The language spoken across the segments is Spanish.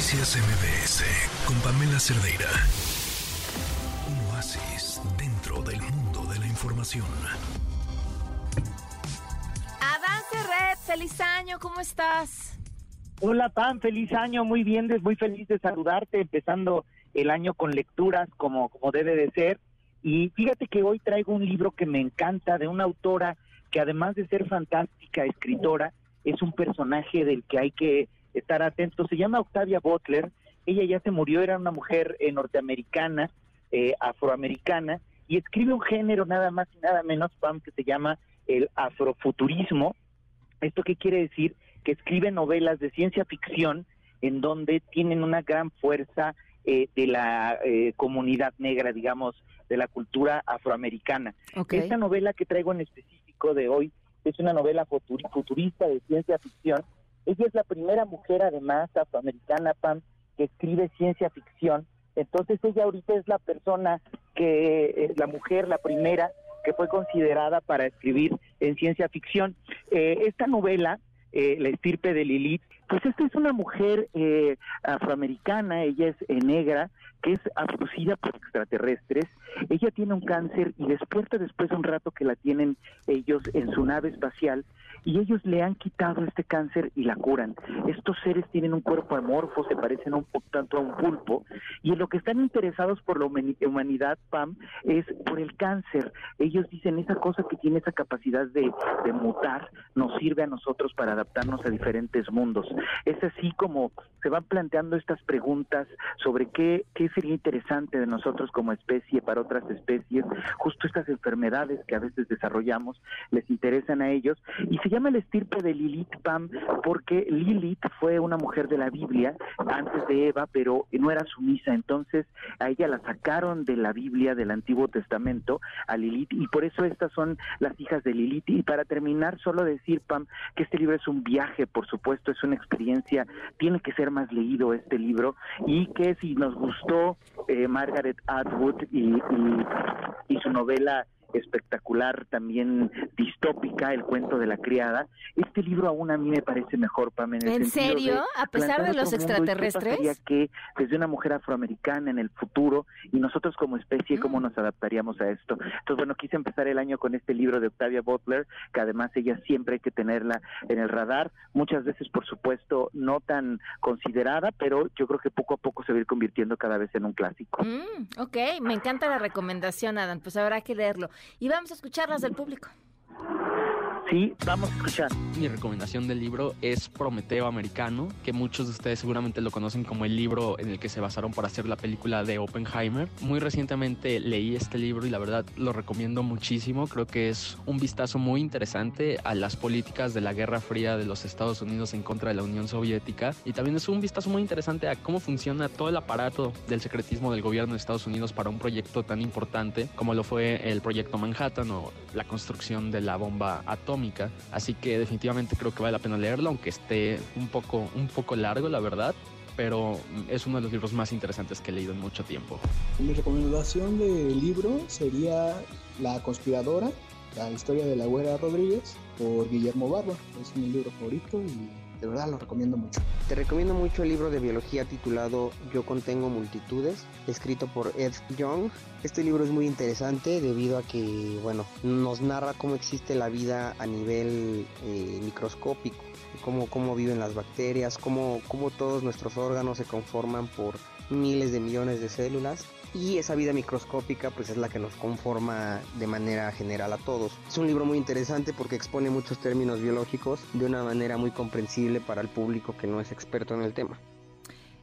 Noticias MBS con Pamela Cerdeira. Un oasis dentro del mundo de la información. Adán Red, feliz año, ¿cómo estás? Hola Pam, feliz año, muy bien, muy feliz de saludarte, empezando el año con lecturas como, como debe de ser. Y fíjate que hoy traigo un libro que me encanta de una autora que además de ser fantástica escritora, es un personaje del que hay que estar atento. Se llama Octavia Butler, ella ya se murió, era una mujer eh, norteamericana, eh, afroamericana, y escribe un género nada más y nada menos, Pam, que se llama el afrofuturismo. ¿Esto qué quiere decir? Que escribe novelas de ciencia ficción en donde tienen una gran fuerza eh, de la comunidad negra, digamos, de la cultura afroamericana. Esta novela que traigo en específico de hoy es una novela futurista de ciencia ficción. Ella es la primera mujer, además, afroamericana, Pam, que escribe ciencia ficción. Entonces ella ahorita es la persona que, es la mujer, la primera que fue considerada para escribir en ciencia ficción. Eh, esta novela, eh, La estirpe de Lilith, pues esta es una mujer eh, afroamericana, ella es negra, que es abducida por extraterrestres. Ella tiene un cáncer y despierta después de un rato que la tienen ellos en su nave espacial y ellos le han quitado este cáncer y la curan. Estos seres tienen un cuerpo amorfo, se parecen un tanto a un pulpo y en lo que están interesados por la humanidad, Pam, es por el cáncer. Ellos dicen esa cosa que tiene esa capacidad de, de mutar nos sirve a nosotros para adaptarnos a diferentes mundos. Es así como se van planteando estas preguntas sobre qué, qué sería interesante de nosotros como especie para otras especies, justo estas enfermedades que a veces desarrollamos les interesan a ellos. Y se llama el estirpe de Lilith Pam porque Lilith fue una mujer de la Biblia antes de Eva, pero no era sumisa, entonces a ella la sacaron de la Biblia del Antiguo Testamento a Lilith. Y por eso estas son las hijas de Lilith. Y para terminar solo decir Pam que este libro es un viaje, por supuesto, es una experiencia, tiene que ser más leído este libro y que si nos gustó eh, Margaret Atwood y, y su novela espectacular, también distópica, El cuento de la criada. Este libro aún a mí me parece mejor, Pamela. ¿En, serio? a pesar de los extraterrestres. que desde una mujer afroamericana en el futuro y nosotros como especie, ¿cómo mm. nos adaptaríamos a esto? Entonces, bueno, quise empezar el año con este libro de Octavia Butler, que además ella siempre hay que tenerla en el radar. Muchas veces, por supuesto, no tan considerada, pero yo creo que poco a poco se va a ir convirtiendo cada vez en un clásico. Mm, ok, me encanta la recomendación, Adam. Pues habrá que leerlo y vamos a escucharlas del público. Sí, vamos a escuchar. Mi recomendación del libro es Prometeo Americano, que muchos de ustedes seguramente lo conocen como el libro en el que se basaron para hacer la película de Oppenheimer. Muy recientemente leí este libro y la verdad lo recomiendo muchísimo. Creo que es un vistazo muy interesante a las políticas de la Guerra Fría de los Estados Unidos en contra de la Unión Soviética y también es un vistazo muy interesante a cómo funciona todo el aparato del secretismo del gobierno de Estados Unidos para un proyecto tan importante como lo fue el proyecto Manhattan o la construcción de la bomba atómica así que definitivamente creo que vale la pena leerlo, aunque esté un poco, un poco largo, la verdad, pero es uno de los libros más interesantes que he leído en mucho tiempo. Mi recomendación del libro sería La conspiradora, la historia de la güera Rodríguez, por Guillermo Barba. Es mi libro favorito y de verdad lo recomiendo mucho. Te recomiendo mucho el libro de biología titulado Yo contengo multitudes, escrito por Ed Young. Este libro es muy interesante debido a que, bueno, nos narra cómo existe la vida a nivel eh, microscópico, cómo, cómo viven las bacterias, cómo, cómo todos nuestros órganos se conforman por miles de millones de células y esa vida microscópica pues es la que nos conforma de manera general a todos. Es un libro muy interesante porque expone muchos términos biológicos de una manera muy comprensible para el público que no es experto en el tema.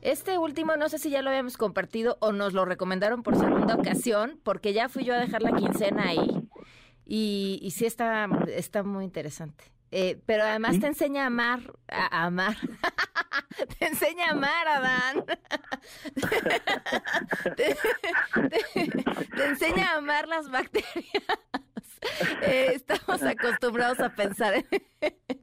Este último, no sé si ya lo habíamos compartido o nos lo recomendaron por segunda ocasión, porque ya fui yo a dejar la quincena ahí y, y sí está, está muy interesante. Eh, pero además te enseña a amar, a, amar. te enseña a amar, Adán. te, enseña a amar las bacterias. Eh, estamos acostumbrados a pensar en,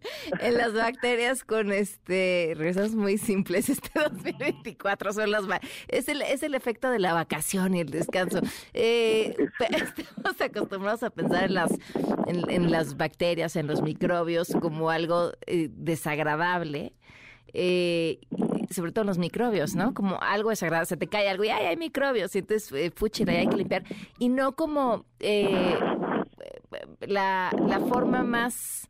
las bacterias con este regresos muy simples. Este 2024 son las es el es el efecto de la vacación y el descanso. Eh, estamos acostumbrados a pensar en las en, las bacterias, en los microbios como algo eh, desagradable. eh, sobre todo los microbios, ¿no? Como algo desagradable, se te cae algo y ¡ay, hay microbios! Y entonces, eh, fuchila, hay que limpiar. Y no como eh, la, la forma más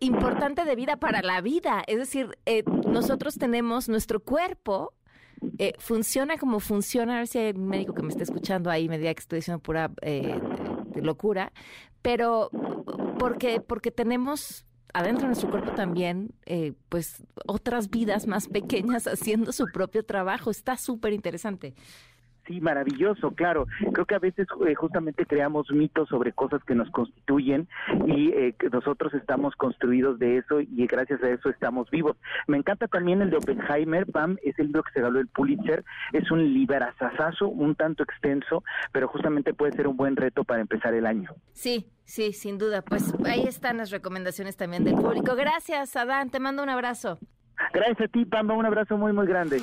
importante de vida para la vida. Es decir, eh, nosotros tenemos nuestro cuerpo. Eh, funciona como funciona, a ver si hay un médico que me está escuchando ahí me diga que estoy diciendo pura eh, locura, pero porque, porque tenemos adentro de nuestro cuerpo también, eh, pues, otras vidas más pequeñas haciendo su propio trabajo. Está súper interesante. Sí, maravilloso, claro. Creo que a veces eh, justamente creamos mitos sobre cosas que nos constituyen y eh, nosotros estamos construidos de eso y gracias a eso estamos vivos. Me encanta también el de Oppenheimer, Pam, es el libro que se ganó el Pulitzer, es un liberazazazo, un tanto extenso, pero justamente puede ser un buen reto para empezar el año. Sí, sí, sin duda. Pues ahí están las recomendaciones también del público. Gracias, Adán, te mando un abrazo. Gracias a ti, Pam, un abrazo muy, muy grande.